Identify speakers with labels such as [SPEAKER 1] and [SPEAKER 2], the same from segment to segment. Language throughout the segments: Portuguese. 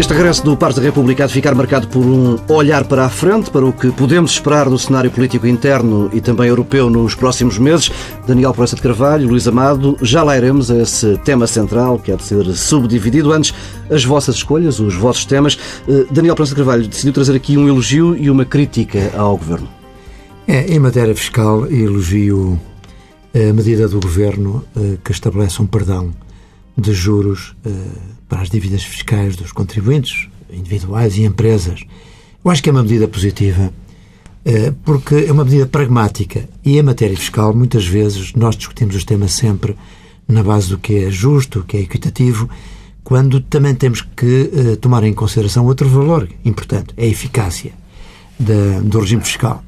[SPEAKER 1] Este regresso do Parque da República há de ficar marcado por um olhar para a frente, para o que podemos esperar do cenário político interno e também europeu nos próximos meses. Daniel Proença de Carvalho, Luís Amado, já lá iremos a esse tema central que há de ser subdividido. Antes, as vossas escolhas, os vossos temas. Eh, Daniel Proença de Carvalho decidiu trazer aqui um elogio e uma crítica ao Governo.
[SPEAKER 2] É, em matéria fiscal, elogio a medida do Governo eh, que estabelece um perdão de juros eh, para as dívidas fiscais dos contribuintes, individuais e empresas. Eu acho que é uma medida positiva, eh, porque é uma medida pragmática. E em matéria fiscal, muitas vezes, nós discutimos os temas sempre na base do que é justo, o que é equitativo, quando também temos que eh, tomar em consideração outro valor importante, é a eficácia do regime fiscal.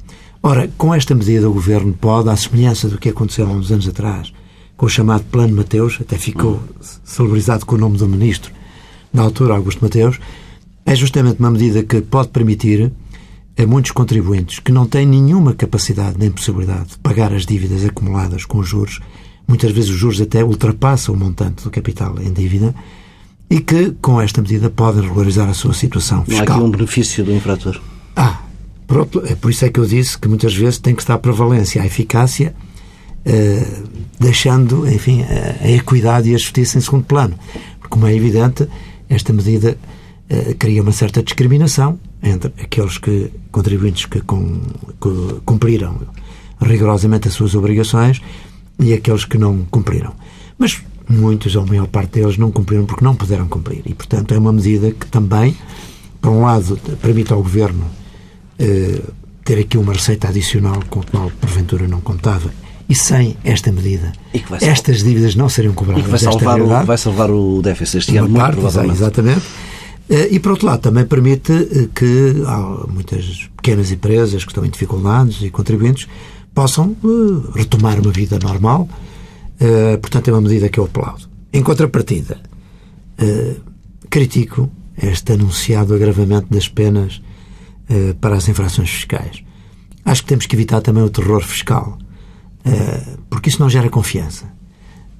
[SPEAKER 2] Ora, com esta medida, o Governo pode, à semelhança do que aconteceu há uns anos atrás, com o chamado Plano Mateus, até ficou celebrizado com o nome do ministro, na altura, Augusto Mateus, é justamente uma medida que pode permitir a muitos contribuintes que não têm nenhuma capacidade nem possibilidade de pagar as dívidas acumuladas com juros, muitas vezes os juros até ultrapassam o montante do capital em dívida, e que, com esta medida, podem regularizar a sua situação fiscal.
[SPEAKER 1] Não há aqui um benefício do infrator.
[SPEAKER 2] Ah, pronto, é por isso é que eu disse que muitas vezes tem que estar a prevalência, a eficácia eh, deixando, enfim, a, a, equidade e a justiça em segundo plano. Porque, como é evidente, esta medida uh, cria uma certa discriminação entre aqueles que, contribuintes que, com, que cumpriram rigorosamente as suas obrigações e aqueles que não cumpriram. Mas muitos, ou a maior parte deles, não cumpriram porque não puderam cumprir. E, portanto, é uma medida que também, por um lado, permite ao Governo eh, ter aqui uma receita adicional com a qual, porventura, não contava e sem esta medida, estas dívidas não seriam cobradas.
[SPEAKER 1] E vai salvar, o, vai salvar o déficit este ano,
[SPEAKER 2] muito provavelmente. Exatamente. Eh, e, por outro lado, também permite eh, que muitas pequenas empresas que estão em dificuldades e contribuintes possam eh, retomar uma vida normal. Portanto, é uma medida que eu aplaudo. Em contrapartida, critico este anunciado agravamento das penas para as infrações fiscais. Acho que temos que evitar também o terror fiscal. Eh, porque isso não gera confiança.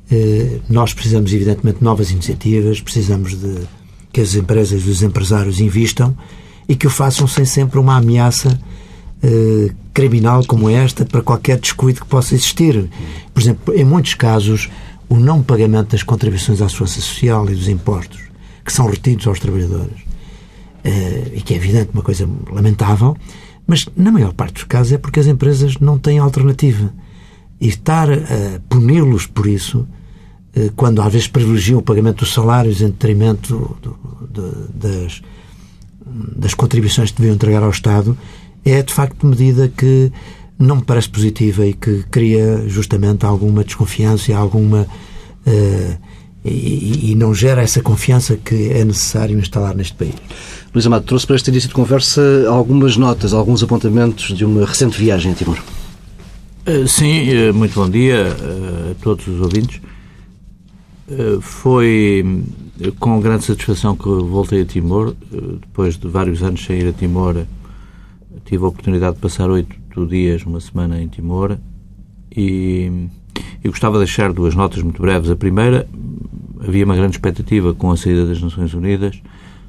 [SPEAKER 2] Eh, nós precisamos, evidentemente, de novas iniciativas, precisamos de que as empresas e os empresários invistam e que o façam sem sempre uma ameaça eh, criminal como esta para qualquer descuido que possa existir. Por exemplo, em muitos casos, o não pagamento das contribuições à segurança social e dos impostos que são retidos aos trabalhadores, e que é evidente uma coisa lamentável, mas na maior parte dos casos é porque as empresas não têm alternativa. E estar a puni-los por isso, eh, quando às vezes privilegiam o pagamento dos salários em detrimento das, das contribuições que deviam entregar ao Estado, é de facto medida que não me parece positiva e que cria justamente alguma desconfiança e alguma. Uh, e, e, não gera essa confiança que é necessário instalar neste país.
[SPEAKER 1] Luís Amado, trouxe para este início de conversa algumas notas, alguns apontamentos de uma recente viagem a Timor.
[SPEAKER 3] Eh, sim, eh, muito bom dia eh, a todos os ouvintes. Foi com grande satisfação que voltei a Timor. Depois de vários anos sem ir a Timor, tive a oportunidade de passar oito dias, uma semana em Timor. E, e gostava de deixar duas notas muito breves. A primeira, havia uma grande expectativa com a saída das Nações Unidas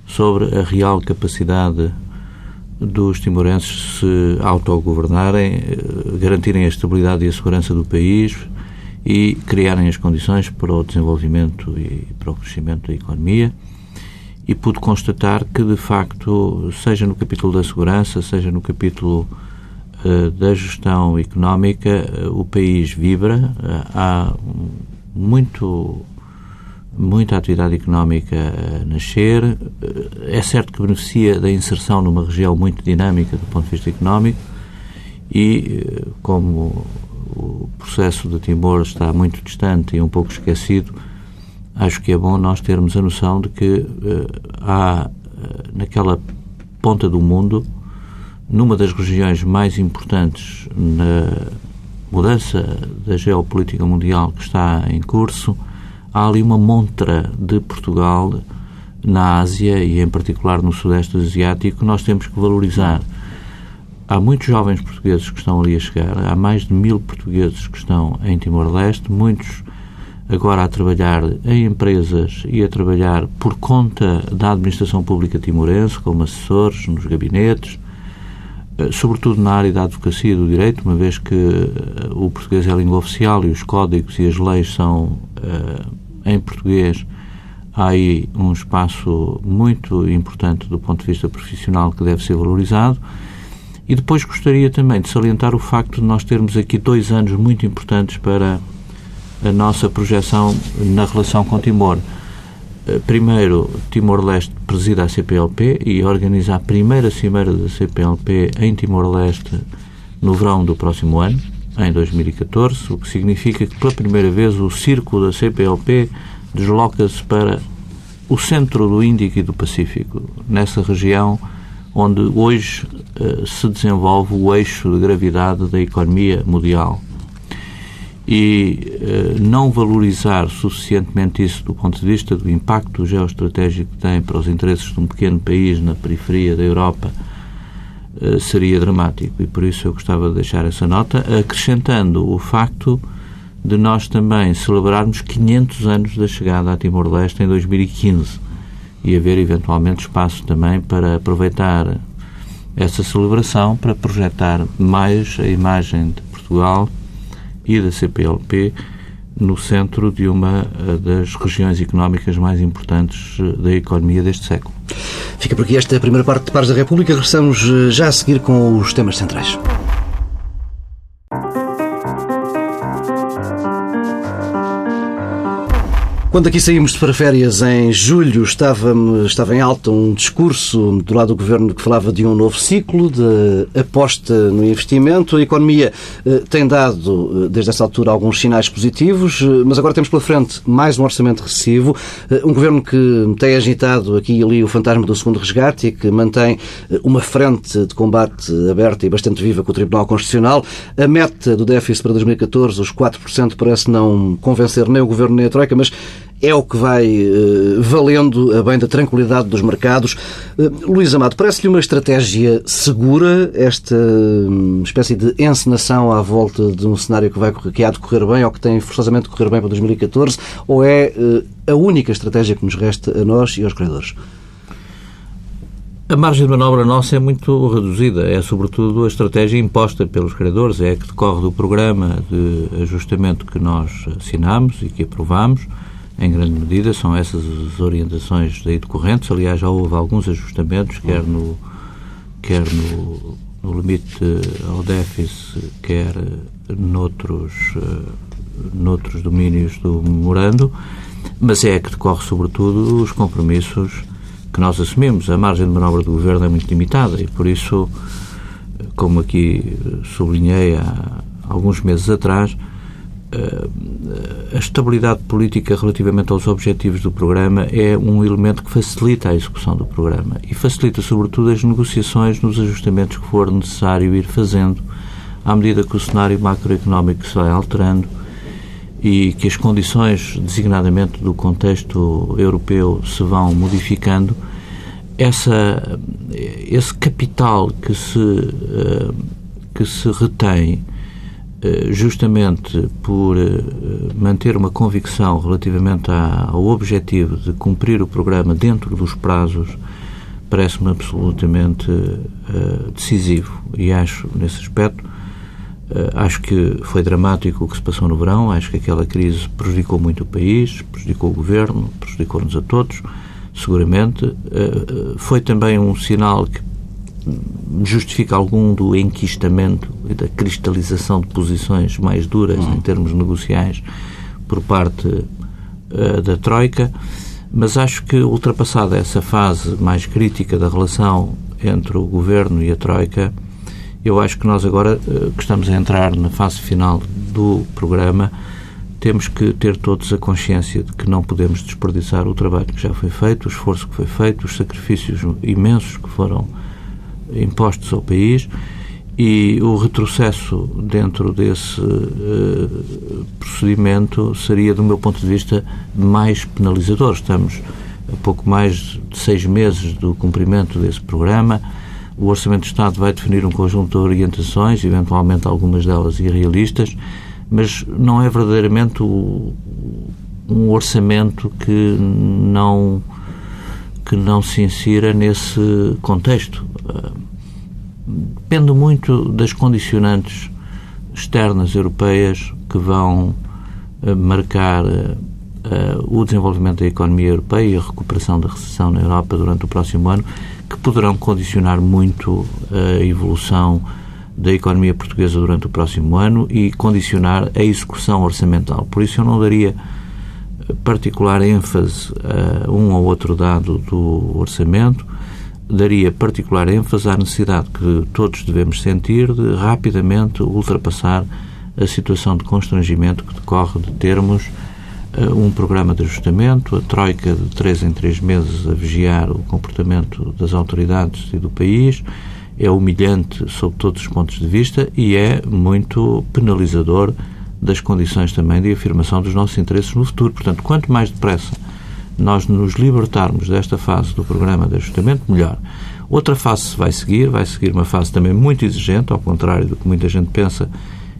[SPEAKER 3] sobre a real capacidade dos timorenses se autogovernarem, eh, garantirem a estabilidade e a segurança do país e criarem as condições para o desenvolvimento e para o crescimento da economia. E pude constatar que, de facto, seja no capítulo da segurança, seja no capítulo uh, da gestão económica, uh, o país vibra. Há muito muita atividade económica a nascer. É certo que beneficia da inserção numa região muito dinâmica do ponto de vista económico e, como o processo de Timor está muito distante e um pouco esquecido, acho que é bom nós termos a noção de que há naquela ponta do mundo, numa das regiões mais importantes na mudança da geopolítica mundial que está em curso, há ali uma montra de Portugal na Ásia e, em particular, no Sudeste Asiático, que nós temos que valorizar. há muitos jovens portugueses que estão ali a chegar, há mais de mil portugueses que estão em Timor-Leste, muitos agora a trabalhar em empresas e a trabalhar por conta da administração pública timorense, como assessores nos gabinetes, eh, sobretudo na área da advocacia e do direito, uma vez que eh, o português é a língua oficial e os códigos e as leis são uh, em português, há aí um espaço muito importante do ponto de vista profissional que deve ser valorizado. E depois gostaria também de salientar o facto de nós termos aqui dois anos muito importantes para a nossa projeção na relação com Timor. Eh, primeiro, Timor-Leste presida a CPLP e organiza a primeira cimeira da CPLP em Timor-Leste no verão do próximo ano, em 2014, o que significa que pela primeira vez o círculo da CPLP desloca-se para o centro do Índico e do Pacífico, nessa região onde hoje uh, se desenvolve o eixo de gravidade da economia mundial. E uh, não valorizar suficientemente isso do ponto de vista do impacto geoestratégico que tem para os interesses de um pequeno país na periferia da Europa seria dramático e por isso eu gostava de deixar essa nota, acrescentando o facto de nós também celebrarmos 500 anos da chegada a Timor-Leste em 2015 e haver eventualmente espaço também para aproveitar essa celebração para projetar mais a imagem de Portugal e da CPLP no centro de uma eh, das regiões económicas mais importantes eh, da economia deste século.
[SPEAKER 1] Fica por aqui esta primeira parte de Pares da República. Regressamos eh, já a seguir com os temas centrais. Quando aqui saímos para férias em julho, estava, estava em alta um discurso do lado do governo que falava de um novo ciclo de aposta no investimento. A economia eh, tem dado, eh, desde essa altura, alguns sinais positivos, eh, mas agora temos pela frente mais um orçamento recessivo. Um governo que tem agitado aqui e ali o fantasma do segundo resgate e que mantém uma frente de combate aberta e bastante viva com o Tribunal Constitucional. A meta do déficit para 2014, os 4%, parece não convencer nem o governo nem a Troika, mas é o que vai uh, valendo a bem da tranquilidade dos mercados. Uh, Luís Amado, parece-lhe uma estratégia segura esta um, espécie de encenação à volta de um cenário que, vai, que há de correr bem ou que tem forçosamente de correr bem para 2014 ou é uh, a única estratégia que nos resta a nós e aos credores?
[SPEAKER 3] A margem de manobra nossa é muito reduzida. É, sobretudo, a estratégia imposta pelos credores. É a que decorre do programa de ajustamento que nós assinamos e que aprovamos em grande medida, são essas as orientações daí decorrentes. Aliás, já houve alguns ajustamentos, quer no, quer no, no limite ao déficit, quer noutros, noutros domínios do memorando, mas é que decorre, sobretudo, os compromissos que nós assumimos. A margem de manobra do Governo é muito limitada e, por isso, como aqui sublinhei há alguns meses atrás, a estabilidade política relativamente aos objetivos do programa é um elemento que facilita a execução do programa e facilita, sobretudo, as negociações nos ajustamentos que for necessário ir fazendo à medida que o cenário macroeconómico se vai alterando e que as condições, designadamente do contexto europeu, se vão modificando, essa, esse capital que se, eh, que se retém eh, justamente por eh, manter uma convicção relativamente ao objetivo de cumprir o programa dentro dos prazos, parece-me absolutamente eh, decisivo. E acho, nesse aspecto, acho que foi dramático o que se passou no verão, acho que aquela crise prejudicou muito o país, prejudicou o governo, prejudicou-nos a todos, seguramente. Foi também um sinal que justifica algum do enquistamento e da cristalização de posições mais duras em termos negociais por parte uh, da Troika, mas acho que ultrapassada essa fase mais crítica da relação entre o Governo e a Troika, eu acho que nós agora, uh, que estamos a entrar na fase final do programa, temos que ter todos a consciência de que não podemos desperdiçar o trabalho que já foi feito, o esforço que foi feito, os sacrifícios imensos que foram impostos ao país e o retrocesso dentro desse uh, procedimento seria, do meu ponto de vista, mais penalizador. Estamos a pouco mais de seis meses do cumprimento desse programa. O Orçamento do Estado vai definir um conjunto de orientações, eventualmente algumas delas irrealistas, mas não é verdadeiramente o, um orçamento que não que não se insira nesse contexto. Depende muito das condicionantes externas europeias que vão eh, marcar uh, o desenvolvimento da economia europeia e a recuperação da recessão na Europa durante o próximo ano, que poderão condicionar muito a evolução da economia portuguesa durante o próximo ano e condicionar a execução orçamental. Por isso, eu não daria particular ênfase a um ou outro dado do orçamento, daria particular ênfase à necessidade que todos devemos sentir de rapidamente ultrapassar a situação de constrangimento que decorre de termos uh, um programa de ajustamento, a troika de três em três meses a vigiar o comportamento das autoridades e do país, é humilhante sob todos os pontos de vista e é muito penalizador das condições também de afirmação dos nossos interesses no futuro. Portanto, quanto mais depressa nós nos libertarmos desta fase do programa de ajustamento, melhor. Outra fase vai seguir, vai seguir uma fase também muito exigente, ao contrário do que muita gente pensa,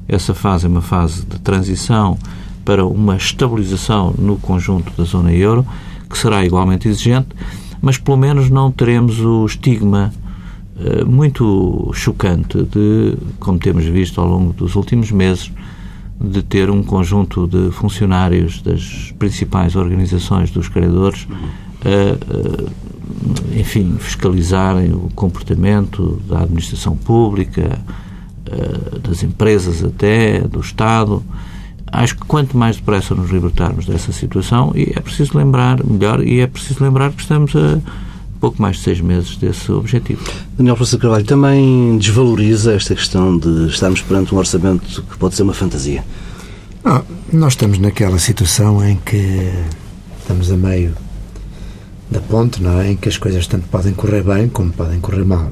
[SPEAKER 3] essa fase é uma fase de transição para uma estabilização no conjunto da zona euro, que será igualmente exigente, mas pelo menos não teremos o estigma uh, muito chocante de, como temos visto ao longo dos últimos meses, de ter um conjunto de funcionários das principais organizações dos credores a, enfim, fiscalizarem o comportamento da administração pública, das empresas até, do Estado. Acho que quanto mais depressa nos libertarmos dessa situação, e é preciso lembrar, melhor, e é preciso lembrar que estamos a pouco mais de seis meses desse objetivo.
[SPEAKER 1] Daniel Professor Carvalho, também desvaloriza esta questão de estarmos perante um orçamento que pode ser uma fantasia?
[SPEAKER 2] Não, nós estamos naquela situação em que estamos a meio da ponte, não é? em que as coisas tanto podem correr bem como podem correr mal.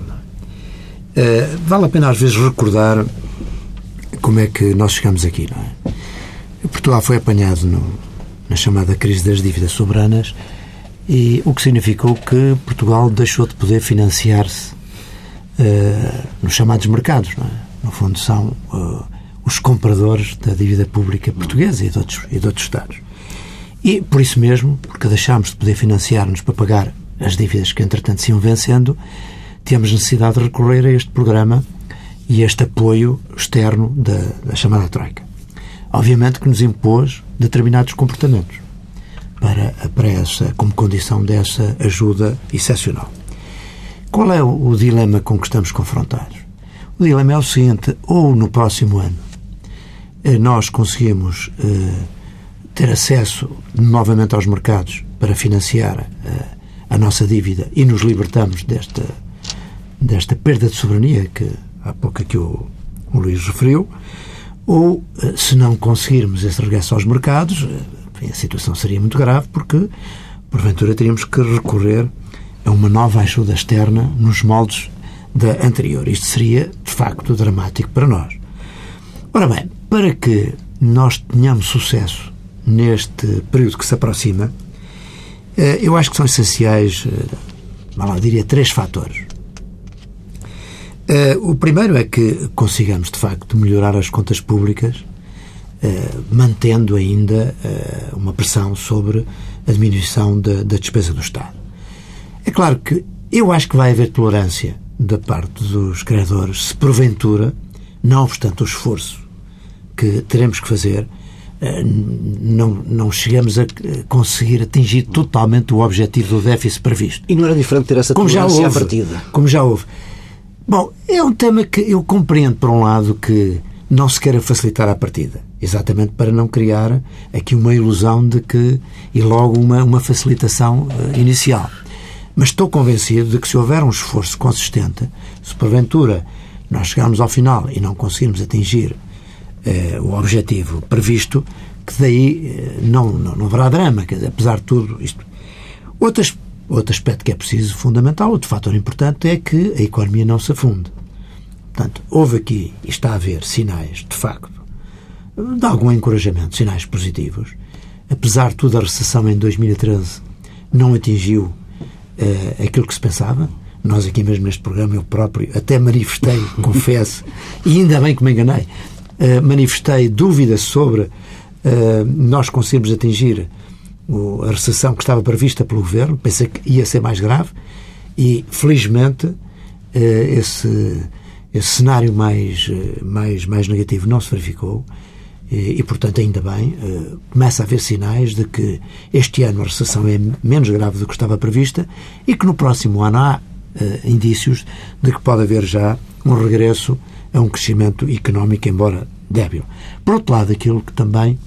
[SPEAKER 2] É? Uh, vale a pena às vezes recordar como é que nós chegamos aqui. Não é? Portugal foi apanhado no, na chamada crise das dívidas soberanas e o que significou que Portugal deixou de poder financiar-se uh, nos chamados mercados. É? No fundo, são uh, os compradores da dívida pública portuguesa e de, outros, e de outros Estados. E, por isso mesmo, porque deixámos de poder financiar-nos para pagar as dívidas que, entretanto, se iam vencendo, temos necessidade de recorrer a este programa e este apoio externo da, da chamada Troika. Obviamente que nos impôs determinados comportamentos para, para essa, como condição dessa ajuda excepcional. Qual é o, dilema com que estamos confrontados? O dilema é o seguinte: ou no próximo ano eh, nós conseguimos eh, ter acesso novamente aos mercados para financiar eh, a nossa dívida e nos libertamos desta, desta perda de soberania que há pouco aqui o, o Luís referiu, ou se não conseguirmos esse regresso aos mercados, a situação seria muito grave porque, porventura, teríamos que recorrer a uma nova ajuda externa nos moldes da anterior. Isto seria, de facto, dramático para nós. Ora bem, para que nós tenhamos sucesso neste período que se aproxima, eh, eu acho que são essenciais, eh, lá, diria, três fatores. Eh, o primeiro é que consigamos, de facto, melhorar as contas públicas mantendo ainda uh, uma pressão sobre a diminuição da, da, despesa do Estado. É claro que eu acho que vai haver tolerância da parte dos credores se porventura, não obstante o esforço que teremos que fazer, uh, não, não chegamos a conseguir atingir totalmente o objetivo do déficit previsto.
[SPEAKER 1] E não era diferente ter essa como tolerância já houve, à partida?
[SPEAKER 2] Como já houve. Bom, é um tema que eu compreendo, por um lado, que não se queira facilitar a partida. Exatamente para não criar aqui uma ilusão de que. e logo uma, uma facilitação uh, inicial. Mas estou convencido de que se houver um esforço consistente, se porventura nós chegarmos ao final e não conseguirmos atingir uh, o objetivo previsto, que daí uh, não, não, não haverá drama, quer dizer, apesar de tudo isto. Outro, outro aspecto que é preciso, fundamental, outro fator importante é que a economia não se afunde. Portanto, houve aqui e está a haver sinais, de facto, de algum encorajamento, sinais positivos. Apesar de tudo, a recessão em 2013 não atingiu uh, aquilo que se pensava. Nós aqui mesmo neste programa, eu próprio, até manifestei, confesso, e ainda bem que me enganei, uh, manifestei dúvidas sobre uh, nós conseguirmos atingir a recessão que estava prevista pelo Governo, pensei que ia ser mais grave, e felizmente esse, esse cenário mais, mais, mais negativo não se verificou. E, e, portanto, ainda bem, começa a haver sinais de que este ano a recessão é menos grave do que estava prevista e que no próximo ano há uh, indícios de que pode haver já um regresso a um crescimento económico, embora débil. Por outro lado, aquilo que também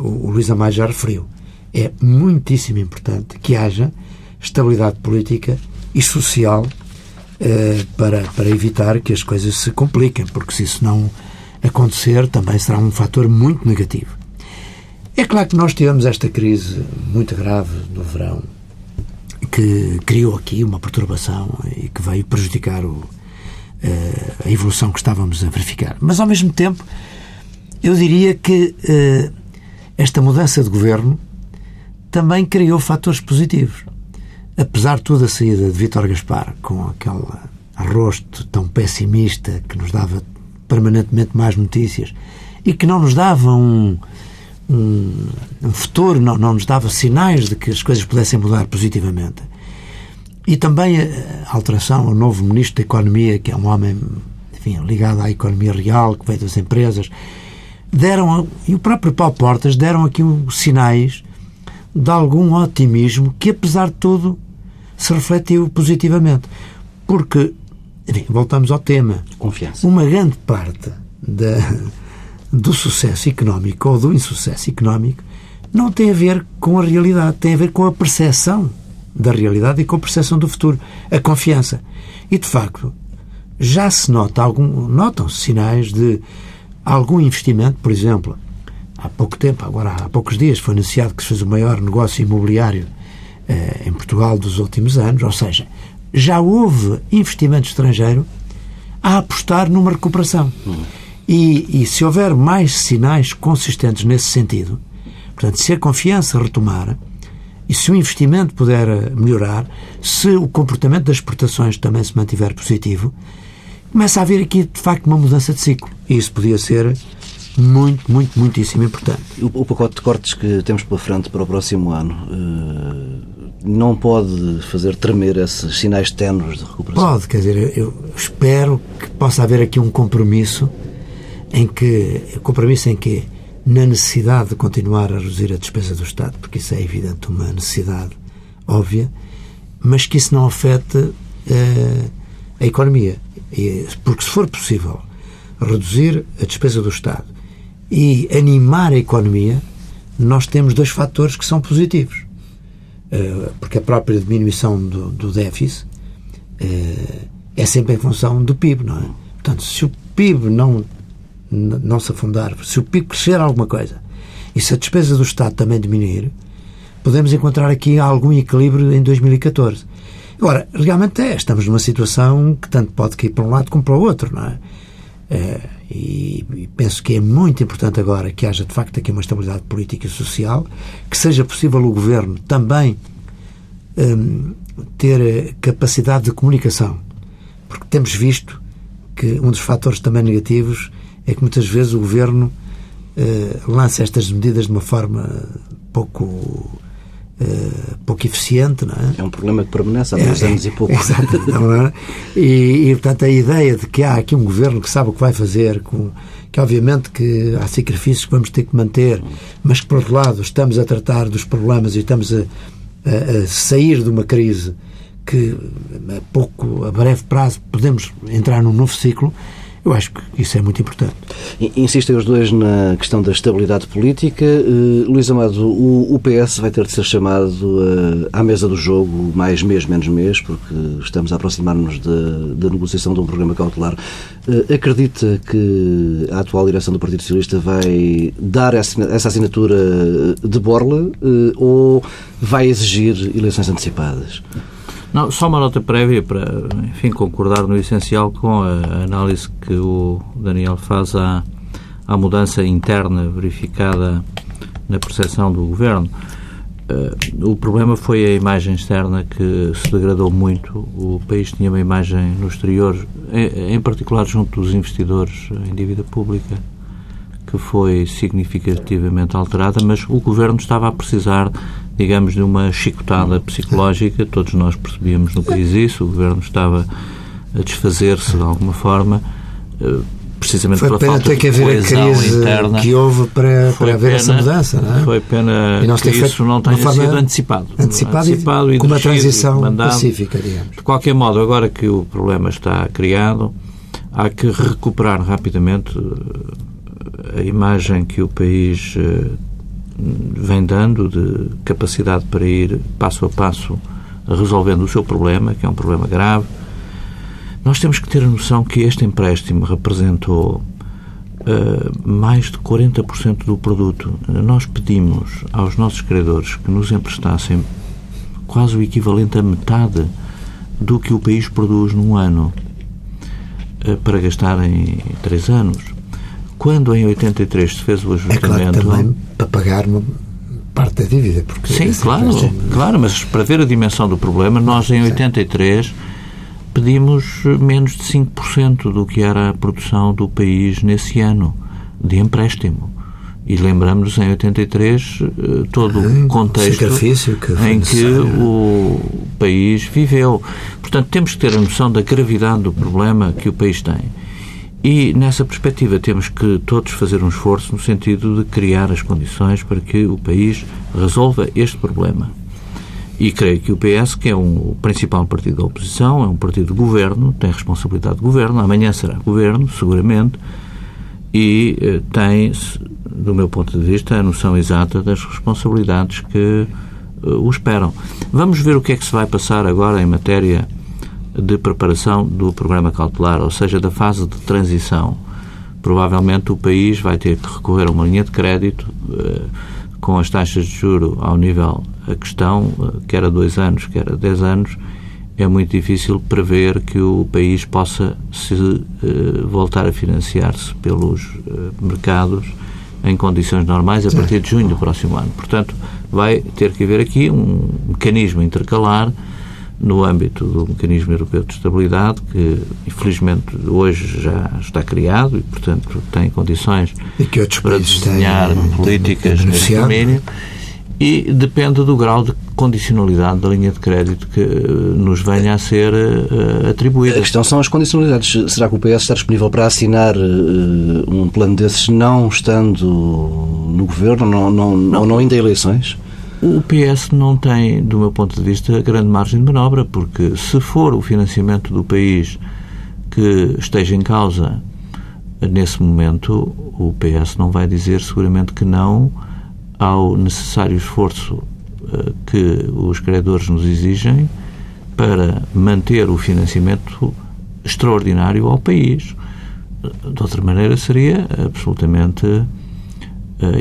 [SPEAKER 2] o Luís Amaya já referiu, é muitíssimo importante que haja estabilidade política e social para, para evitar que as coisas se compliquem, porque se isso não acontecer, também será um fator muito negativo. É claro que nós tivemos esta crise muito grave no verão que criou aqui uma perturbação e que veio prejudicar o, eh, a evolução que estávamos a verificar. Mas, ao mesmo tempo, eu diria que uh, esta mudança de governo também criou fatores positivos. Apesar de toda a saída de Vítor Gaspar, com aquele rosto tão pessimista que nos dava permanentemente mais notícias e que não nos dava um, um, um futuro, não, não nos dava sinais de que as coisas pudessem mudar positivamente. E também a alteração ao novo Ministro da Economia, que é um homem enfim, ligado à economia real, que veio das empresas, deram, e o próprio Paulo Portas, deram aqui sinais de algum otimismo que, apesar de tudo, se refletiu positivamente. Porque, enfim, voltamos ao tema.
[SPEAKER 1] Confiança.
[SPEAKER 2] Uma grande parte da, do sucesso económico ou do insucesso económico não tem a ver com a realidade, tem a ver com a percepção da realidade e com a percepção do futuro, a confiança. E de facto, já se nota algum, notam-se sinais de algum investimento, por exemplo, há pouco tempo, agora há poucos dias, foi anunciado que se fez o maior negócio imobiliário eh, em Portugal dos últimos anos, ou seja, já houve investimento estrangeiro a apostar numa recuperação. E, e se houver mais sinais consistentes nesse sentido, portanto, se a confiança retomar e se o investimento puder melhorar, se o comportamento das exportações também se mantiver positivo, começa a haver aqui, de facto, uma mudança de ciclo. E isso podia ser muito, muito, muitíssimo importante.
[SPEAKER 1] O, o pacote de cortes que temos pela frente para o próximo ano uh, não pode fazer tremer esses sinais ténues de recuperação?
[SPEAKER 2] Pode, quer dizer, eu espero que possa haver aqui um compromisso em que compromisso em que na necessidade de continuar a reduzir a despesa do Estado, porque isso é evidente uma necessidade óbvia, mas que isso não afete uh, a economia. Porque se for possível reduzir a despesa do Estado e animar a economia, nós temos dois fatores que são positivos. Uh, porque a própria diminuição do, do déficit uh, é sempre em função do PIB, não é? Portanto, se o PIB não não se afundar, se o PIB crescer alguma coisa e se a despesa do Estado também diminuir, podemos encontrar aqui algum equilíbrio em 2014. Agora, realmente é, estamos numa situação que tanto pode cair para um lado como para o outro, não é? é e, penso que é muito importante agora que haja de facto aqui uma estabilidade política e social, que seja possível o Governo também hum, ter capacidade de comunicação, porque temos visto que um dos fatores também negativos é que muitas vezes o governo eh, lança estas medidas de uma forma pouco. Uh, pouco eficiente, não é?
[SPEAKER 1] É um problema que permanece há dois é, anos e pouco.
[SPEAKER 2] Exato. É? E, e, portanto, a ideia de que há aqui um governo que sabe o que vai fazer, com, que obviamente que há sacrifícios que vamos ter que manter, mas que, por outro lado, estamos a tratar dos problemas e estamos a, a, a sair de uma crise que, a pouco, a breve prazo, podemos entrar num novo ciclo, eu acho que isso é muito importante.
[SPEAKER 1] Insistem os dois na questão da estabilidade política. Uh, Luís Amado, o, o, PS vai ter de ser chamado uh, à mesa do jogo mais mês, menos mês, porque estamos a aproximar-nos da, negociação de um programa cautelar. Uh, acredita que a atual direção do Partido Socialista vai dar essa, essa assinatura de borla ou vai exigir eleições antecipadas?
[SPEAKER 3] Não, só uma nota prévia para, enfim, concordar no essencial com a análise que o Daniel faz à, à mudança interna verificada na percepção do governo. Uh, o problema foi a imagem externa que se degradou muito. O país tinha uma imagem no exterior, em particular junto dos investidores em dívida pública, que foi significativamente alterada, mas o governo estava a precisar, digamos, de uma chicotada psicológica. Todos nós percebíamos no país isso. O governo estava a desfazer-se de alguma forma. Uh, precisamente
[SPEAKER 2] foi
[SPEAKER 3] pela
[SPEAKER 2] pena
[SPEAKER 3] falta
[SPEAKER 2] ter que
[SPEAKER 3] de
[SPEAKER 2] haver a crise
[SPEAKER 3] interna.
[SPEAKER 2] que houve para, para haver
[SPEAKER 3] pena,
[SPEAKER 2] essa mudança, não é?
[SPEAKER 3] Foi pena
[SPEAKER 2] e nós
[SPEAKER 3] que isso não tenha sido antecipado.
[SPEAKER 2] Antecipado,
[SPEAKER 3] antecipado
[SPEAKER 2] e, com uma transição
[SPEAKER 3] mandado.
[SPEAKER 2] pacífica, digamos.
[SPEAKER 3] De qualquer modo, agora que o problema está criado, há que recuperar rapidamente eh, a imagem que o país eh, vem dando de capacidade para ir passo a passo resolvendo o seu problema, que é um problema grave, nós temos que ter a noção que este empréstimo representou uh, mais de 40% do produto. Nós pedimos aos nossos credores que nos emprestassem quase o equivalente a metade do que o país produz num ano uh, para gastar em três anos. Quando em 83 se fez o ajustamento. É
[SPEAKER 2] claro, também para pagar uma parte da dívida. Porque
[SPEAKER 3] Sim, claro, claro, mas para ver a dimensão do problema, nós em 83 pedimos menos de 5% do que era a produção do país nesse ano de empréstimo. E lembramos em 83 eh, todo o contexto
[SPEAKER 2] que
[SPEAKER 3] em que o país viveu. Portanto, temos que ter a noção da gravidade do problema que o país tem. E nessa perspectiva temos que todos fazer um esforço no sentido de criar as condições para que o país resolva este problema. E creio que o PS, que é um, o principal partido da oposição, é um partido de governo, tem responsabilidade de governo, amanhã será governo, seguramente, e eh, tem, do meu ponto de vista, a noção exata das responsabilidades que eh, o esperam. Vamos ver o que é que se vai passar agora em matéria de preparação do programa cautelar, ou seja, da fase de transição. Provavelmente o país vai ter que recorrer a uma linha de crédito. Eh, com as taxas de juro ao nível a questão, eh, quer a dois anos, quer a dez anos, é muito difícil prever que o país possa se voltar a financiar-se pelos mercados em condições normais a partir de junho do próximo ano. Portanto, vai ter que haver aqui um mecanismo intercalar no âmbito do mecanismo europeu de estabilidade, que infelizmente hoje já está criado e, portanto, tem condições para desenhar têm, políticas nesse domínio e depende do grau de condicionalidade da linha de crédito que eh, nos venha a ser uh, atribuída.
[SPEAKER 1] A questão são as condicionalidades. Será que o PS está disponível para assinar uh, um plano desses não estando no governo não, não, não. ou não indo a eleições?
[SPEAKER 3] O PS não tem, do meu ponto de vista, grande margem de manobra, porque se for o financiamento do país que esteja em causa nesse momento, o PS não vai dizer seguramente que não ao necessário esforço uh, que os credores nos exigem para manter o financiamento extraordinário ao país. De outra maneira, seria absolutamente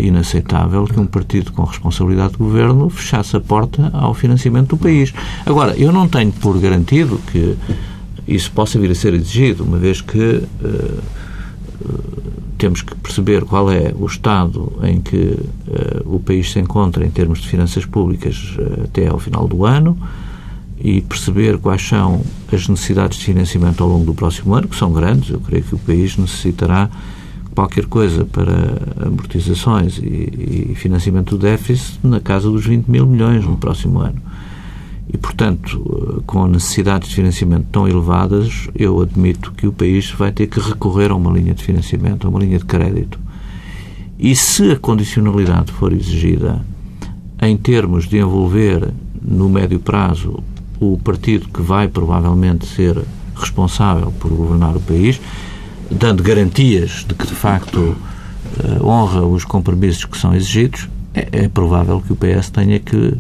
[SPEAKER 3] inaceitável que um partido com responsabilidade de governo fechasse a porta ao financiamento do país. Agora, eu não tenho por garantido que isso possa vir a ser exigido, uma vez que uh, temos que perceber qual é o estado em que uh, o país se encontra em termos de finanças públicas uh, até ao final do ano e perceber quais são as necessidades de financiamento ao longo do próximo ano, que são grandes. Eu creio que o país necessitará qualquer coisa para amortizações e, e financiamento do déficit na casa dos 20 mil milhões no próximo ano. E, portanto, com necessidades de financiamento tão elevadas, eu admito que o país vai ter que recorrer a uma linha de financiamento, a uma linha de crédito. E se a condicionalidade for exigida em termos de envolver no médio prazo o partido que vai provavelmente ser responsável por governar o país, dando garantias de que, de facto, eh, honra os compromissos que são exigidos, é, é provável que o PS tenha que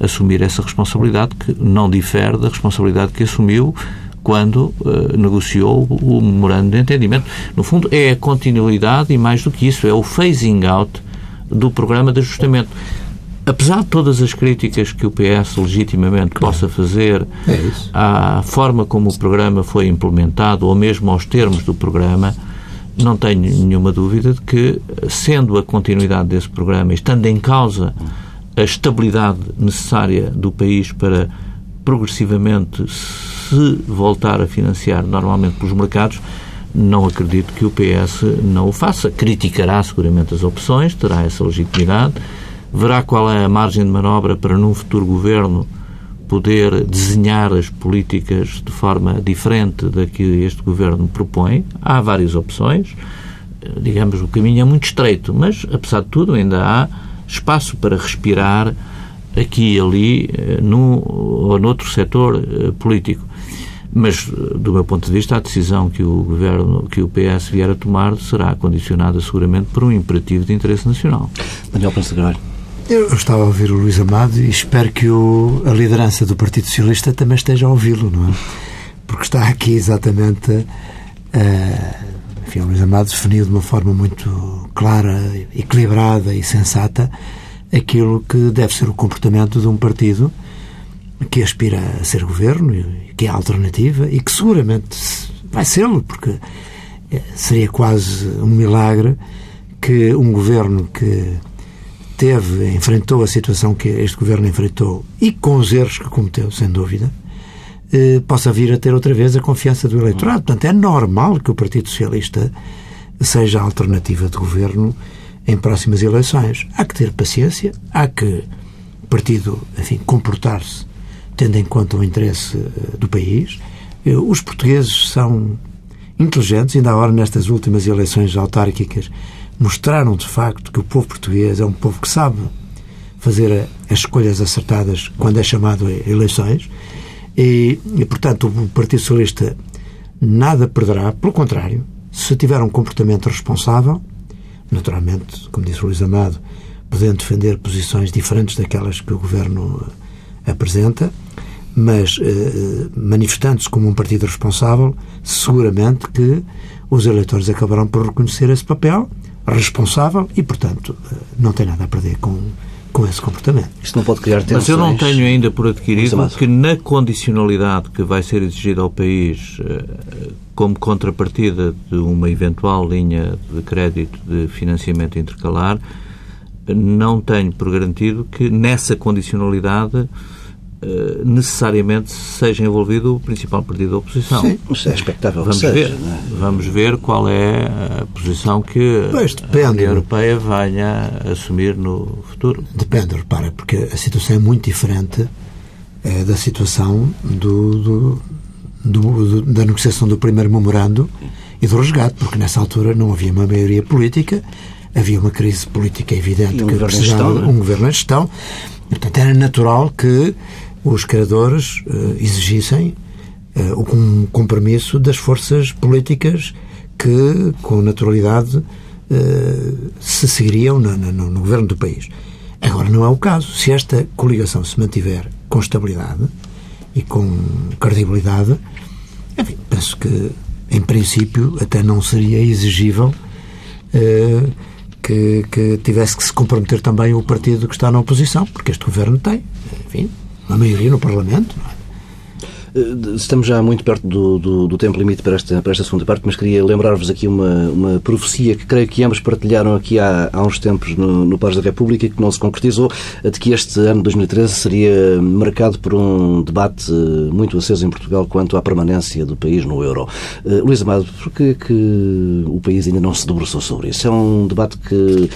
[SPEAKER 3] assumir essa responsabilidade que não difere da responsabilidade que assumiu quando uh, negociou o memorando de entendimento. No fundo, é a continuidade e, mais do que isso, é o phasing out do programa de ajustamento. Apesar de todas as críticas que o PS legitimamente claro. possa fazer
[SPEAKER 2] é
[SPEAKER 3] à forma como o programa foi implementado ou mesmo aos termos do programa, não tenho nenhuma dúvida de que, sendo a continuidade desse programa, estando em causa a estabilidade necessária do país para progressivamente se voltar a financiar normalmente pelos mercados, não acredito que o PS não o faça. Criticará seguramente as opções, terá essa legitimidade, verá qual é a margem de manobra para, num futuro governo, poder desenhar as políticas de forma diferente da que este governo propõe. Há várias opções. Digamos, o caminho é muito estreito, mas, apesar de tudo, ainda há espaço para respirar aqui e ali, eh, num ou noutro setor eh, político. Mas, do meu ponto de vista, a decisão que o governo, que o PS vier a tomar será condicionada seguramente por um imperativo de interesse nacional.
[SPEAKER 1] Daniel Carvalho.
[SPEAKER 2] Eu estava a ouvir o Luís Amado e espero que o, a liderança do Partido Socialista também esteja a ouvi-lo, não é? Porque está aqui exatamente. Uh, enfim, o Luís Amado definiu de uma forma muito clara, equilibrada e sensata aquilo que deve ser o comportamento de um partido que aspira a ser governo, que é alternativa e que seguramente vai ser-lo, porque eh, seria quase um milagre que um governo que teve, enfrentou a situação que este governo enfrentou e com os erros que cometeu, sem dúvida, eh, possa vir a ter outra vez a confiança do eleitorado. Portanto, é normal que o Partido Socialista seja a alternativa de governo em próximas eleições. Há que ter paciência, há que o partido, enfim, comportar-se tendo em conta o interesse eh, do país. Eh, os portugueses são inteligentes, ainda agora nestas últimas eleições autárquicas mostraram de facto que o povo português é um povo que sabe fazer as escolhas acertadas quando é chamado a eleições e, e portanto o Partido Socialista nada perderá, pelo contrário, se tiver um comportamento responsável, naturalmente, como disse o Luís Amado, podendo defender posições diferentes daquelas que o Governo apresenta, mas eh, manifestando-se como um partido responsável, seguramente que os eleitores acabarão por reconhecer esse papel responsável e, portanto, eh, não tem nada a perder com, com esse comportamento.
[SPEAKER 1] Isto não pode criar tensões.
[SPEAKER 3] Mas eu não tenho ainda por adquirido que na condicionalidade que vai ser exigida ao país eh, como contrapartida de uma eventual linha de crédito de financiamento intercalar, não tenho por garantido que nessa condicionalidade eh, necessariamente seja envolvido o principal partido da oposição.
[SPEAKER 1] Sim, mas é expectável
[SPEAKER 3] vamos
[SPEAKER 1] seja,
[SPEAKER 3] ver,
[SPEAKER 1] é?
[SPEAKER 3] Vamos ver qual é a posição que a União Europeia venha a assumir no futuro.
[SPEAKER 2] Depende, repara, porque a situação é muito diferente é, da situação do, do, do, da negociação do primeiro memorando e do resgate, porque nessa altura não havia uma maioria política, havia uma crise política evidente
[SPEAKER 1] um
[SPEAKER 2] que precisava de é? um governo em gestão. Portanto, era natural que os credores uh, exigissem um compromisso das forças políticas que, com naturalidade, uh, se seguiriam no, no, no, governo do país. Agora, não é o caso. Se esta coligação se mantiver com estabilidade e com credibilidade, enfim, penso que, em princípio, até não seria exigível que, que tivesse que se comprometer também o partido que está na oposição, porque este governo tem, enfim, uma maioria no Parlamento. É?
[SPEAKER 1] Eh, estamos já muito perto do, do, do, tempo limite para esta, para esta segunda parte, mas queria lembrar-vos aqui uma, uma profecia que creio que ambos partilharam aqui há, há uns tempos no, no Pares da República e que não se concretizou, de que este ano 2013 seria marcado por um debate muito aceso em Portugal quanto à permanência do país no euro. Uh, Luís Amado, porquê que o país ainda não se debruçou sobre isso? É um debate que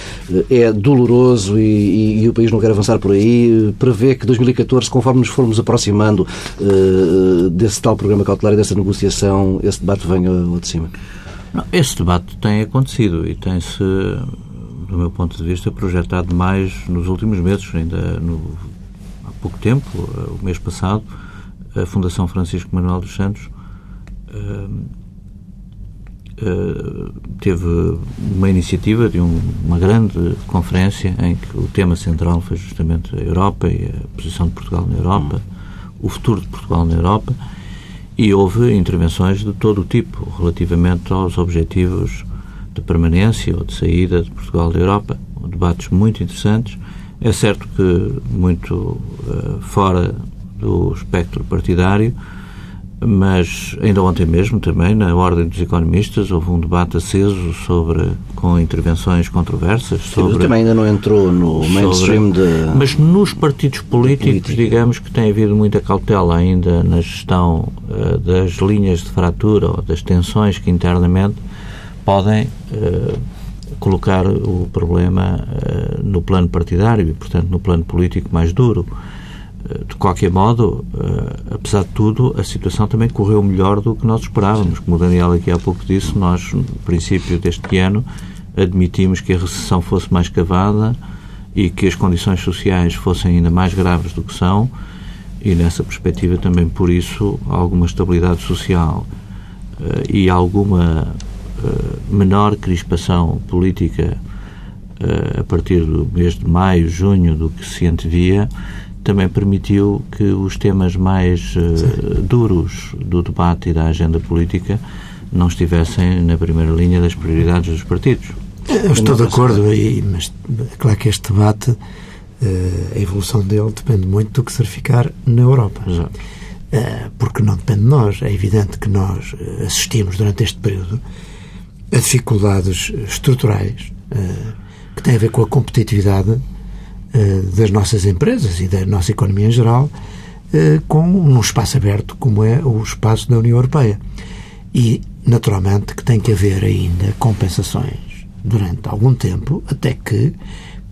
[SPEAKER 1] eh, é doloroso e, e, e o país não quer avançar por aí. Prevê que 2014, conforme nos formos aproximando, uh, desse tal programa cautelar e dessa negociação, esse debate venha ao de cima?
[SPEAKER 3] Não, esse debate tem acontecido e tem-se, do meu ponto de vista, projetado mais nos últimos meses, ainda no, há pouco tempo, o mês passado, a Fundação Francisco Manuel dos Santos uh, teve uma iniciativa de um, uma grande conferência em que o tema central foi justamente a Europa e a posição de Portugal na Europa. O futuro de Portugal na Europa e houve intervenções de todo o tipo relativamente aos objetivos de permanência ou de saída de Portugal da Europa. Debates muito interessantes. É certo que muito uh, fora do espectro partidário, mas ainda ontem mesmo também na Ordem dos Economistas houve um debate aceso sobre com intervenções controversas sobre
[SPEAKER 1] também ainda não entrou no mainstream
[SPEAKER 3] sobre, de mas nos partidos políticos digamos que tem havido muita cautela ainda na gestão uh, das linhas de fratura ou das tensões que internamente podem uh, colocar o problema uh, no plano partidário e portanto no plano político mais duro de qualquer modo, uh, apesar de tudo, a situação também correu melhor do que nós esperávamos. Como o Daniel aqui há pouco disse, nós, no princípio deste ano, admitimos que a recessão fosse mais cavada e que as condições sociais fossem ainda mais graves do que são, e nessa perspectiva também, por isso, alguma estabilidade social uh, e alguma menor crispação política a partir do mês de maio, junho, do que se antevia, também permitiu que os temas mais uh, duros do debate e da agenda política não estivessem na primeira linha das prioridades dos partidos.
[SPEAKER 2] Eu estou de acordo, aí, mas é claro que este debate, uh, a evolução dele depende muito do que se verificar na Europa.
[SPEAKER 3] Exato.
[SPEAKER 2] Uh, porque não depende de nós. É evidente que nós assistimos durante este período a dificuldades estruturais que têm a ver com a competitividade das nossas empresas e da nossa economia em geral eh, com um espaço aberto como é o espaço da União Europeia. E, naturalmente, que tem que haver ainda compensações durante algum tempo até que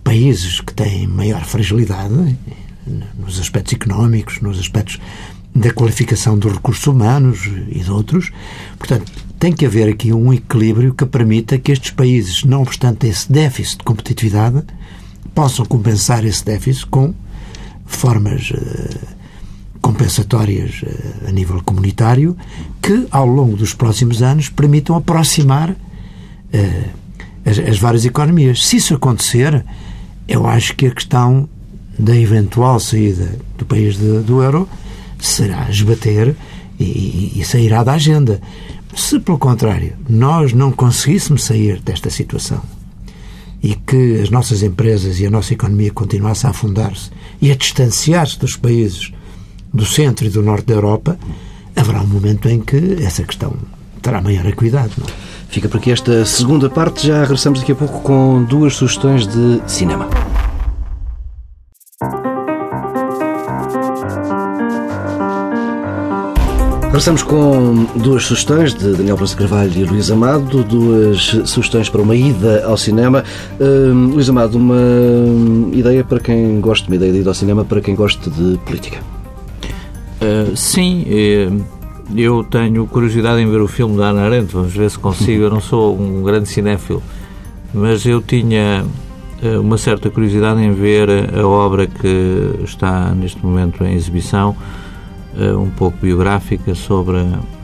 [SPEAKER 2] países que têm maior fragilidade nos aspectos económicos, nos aspectos da qualificação dos recursos humanos e de outros. Portanto, tem que haver aqui um equilíbrio que permita que estes países, não obstante esse déficit de competitividade, possam compensar esse déficit com formas uh, compensatórias uh, a nível comunitário que, ao longo dos próximos anos, permitam aproximar as, as, várias economias. Se isso acontecer, eu acho que a questão da eventual saída do país de, do euro será esbater e, e sairá da agenda. Se, pelo contrário, nós não conseguíssemos sair desta situação e que as nossas empresas e a nossa economia continuasse a afundar-se e a distanciar-se dos países do centro e do norte da Europa, haverá um momento em que essa questão terá maior acuidade. Não? É?
[SPEAKER 1] Fica por aqui esta segunda parte. Já regressamos daqui a pouco com duas sugestões de cinema. Regressamos com duas sugestões de Daniel Bronze Carvalho e Luís Amado, duas sugestões para uma ida ao cinema. Uh, Luís Amado, uma ideia para quem gosta, uma ideia de ir ao cinema para quem gosta de política.
[SPEAKER 3] Uh, sim, eh, eu tenho curiosidade em ver o filme da Ana Arendt, vamos ver se consigo. Eu não sou um grande cinéfilo, mas eu tinha eh, uma certa curiosidade em ver a obra que está neste momento em exibição um pouco biográfica sobre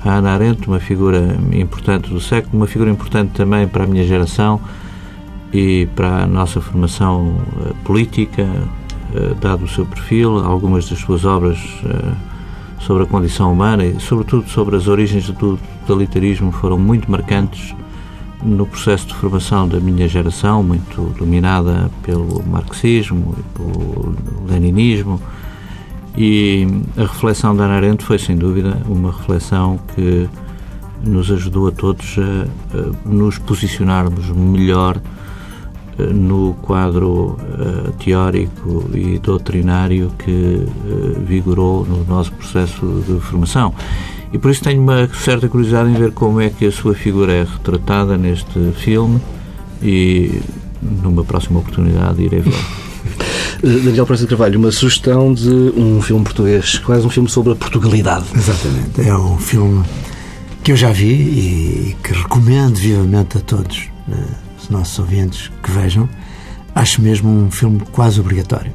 [SPEAKER 3] a Ana Arendt, uma figura importante do século, uma figura importante também para a minha geração e para a nossa formação uh, política, uh, dado o seu perfil, algumas das suas obras sobre a condição humana e, sobretudo, sobre as origens do totalitarismo foram muito marcantes no processo de formação da minha geração, muito dominada pelo marxismo e pelo leninismo e a reflexão da Ana foi, sem dúvida, uma reflexão que nos ajudou a todos a, nos posicionarmos melhor eh, no quadro uh, teórico e doutrinário que uh, vigorou no nosso processo de formação. E por isso tenho uma certa curiosidade em ver como é que a sua figura é retratada neste filme e numa próxima oportunidade irei ver.
[SPEAKER 1] Daniel de Carvalho, uma sugestão de um filme português, quase um filme sobre a Portugalidade.
[SPEAKER 2] Exatamente. É um filme que eu já vi e que recomendo vivamente a todos eh, os nossos ouvintes que vejam. Acho mesmo um filme quase obrigatório,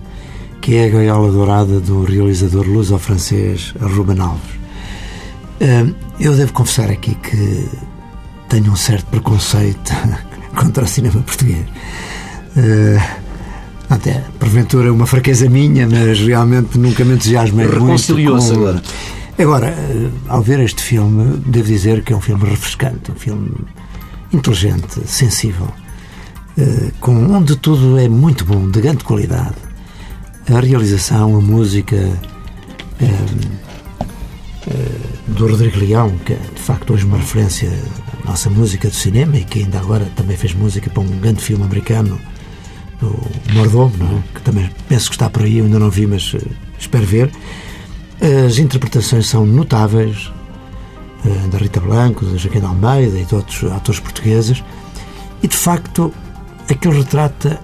[SPEAKER 2] que é a Gaiola Dourada do realizador luso-francês Ruben Alves. Eh, eu devo confessar aqui que tenho um certo preconceito contra o cinema português. Até, porventura, uma fraqueza minha, mas realmente nunca me entusiasmei muito.
[SPEAKER 1] Reconciliou-se com... agora.
[SPEAKER 2] Agora, eh, ao ver este filme, devo dizer que é um filme refrescante, um filme inteligente, sensível, eh, com onde tudo é muito bom, de grande qualidade. A realização, a música, a, eh, do Rodrigo Leão, que é de facto hoje uma referência à nossa música do cinema e que ainda agora também fez música para um grande filme americano, o Mordomo, é? que também penso que está por aí, eu ainda não vi, mas uh, espero ver. As interpretações são notáveis, uh, da Rita Blanco, da Joaquim de Almeida e de outros atores portugueses, e de facto aquilo retrata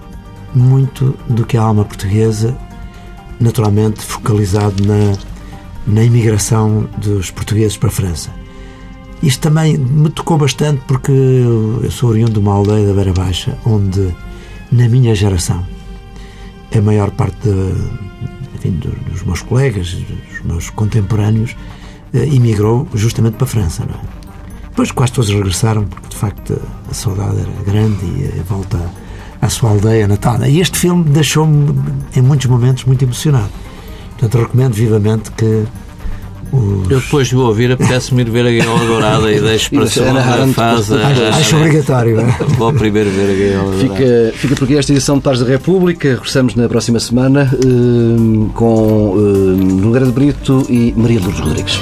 [SPEAKER 2] muito do que é a alma portuguesa, naturalmente focalizado na, na imigração dos portugueses para a França. Isto também me tocou bastante porque eu sou oriundo de uma aldeia da Beira Baixa, onde, na minha geração, a maior parte de, enfim, dos meus colegas, dos meus contemporâneos, eh, imigrou justamente para a França. Não é? Depois quase todos regressaram, porque de facto a saudade era grande e a volta à sua aldeia natal. E este filme deixou-me, em muitos momentos, muito emocionado. Portanto, recomendo vivamente que
[SPEAKER 3] os... Eu depois de ouvir, apetece-me ir ver a Gaiola Dourada e deixo para a segunda fase.
[SPEAKER 2] Acho, acho obrigatório. É?
[SPEAKER 3] Vou primeiro ver a Gaiola
[SPEAKER 1] Dourada. Fica, fica por aqui esta edição de Pares da República. Regressamos na próxima semana uh, com uh, Nogueira de Brito e Maria Lourdes Rodrigues.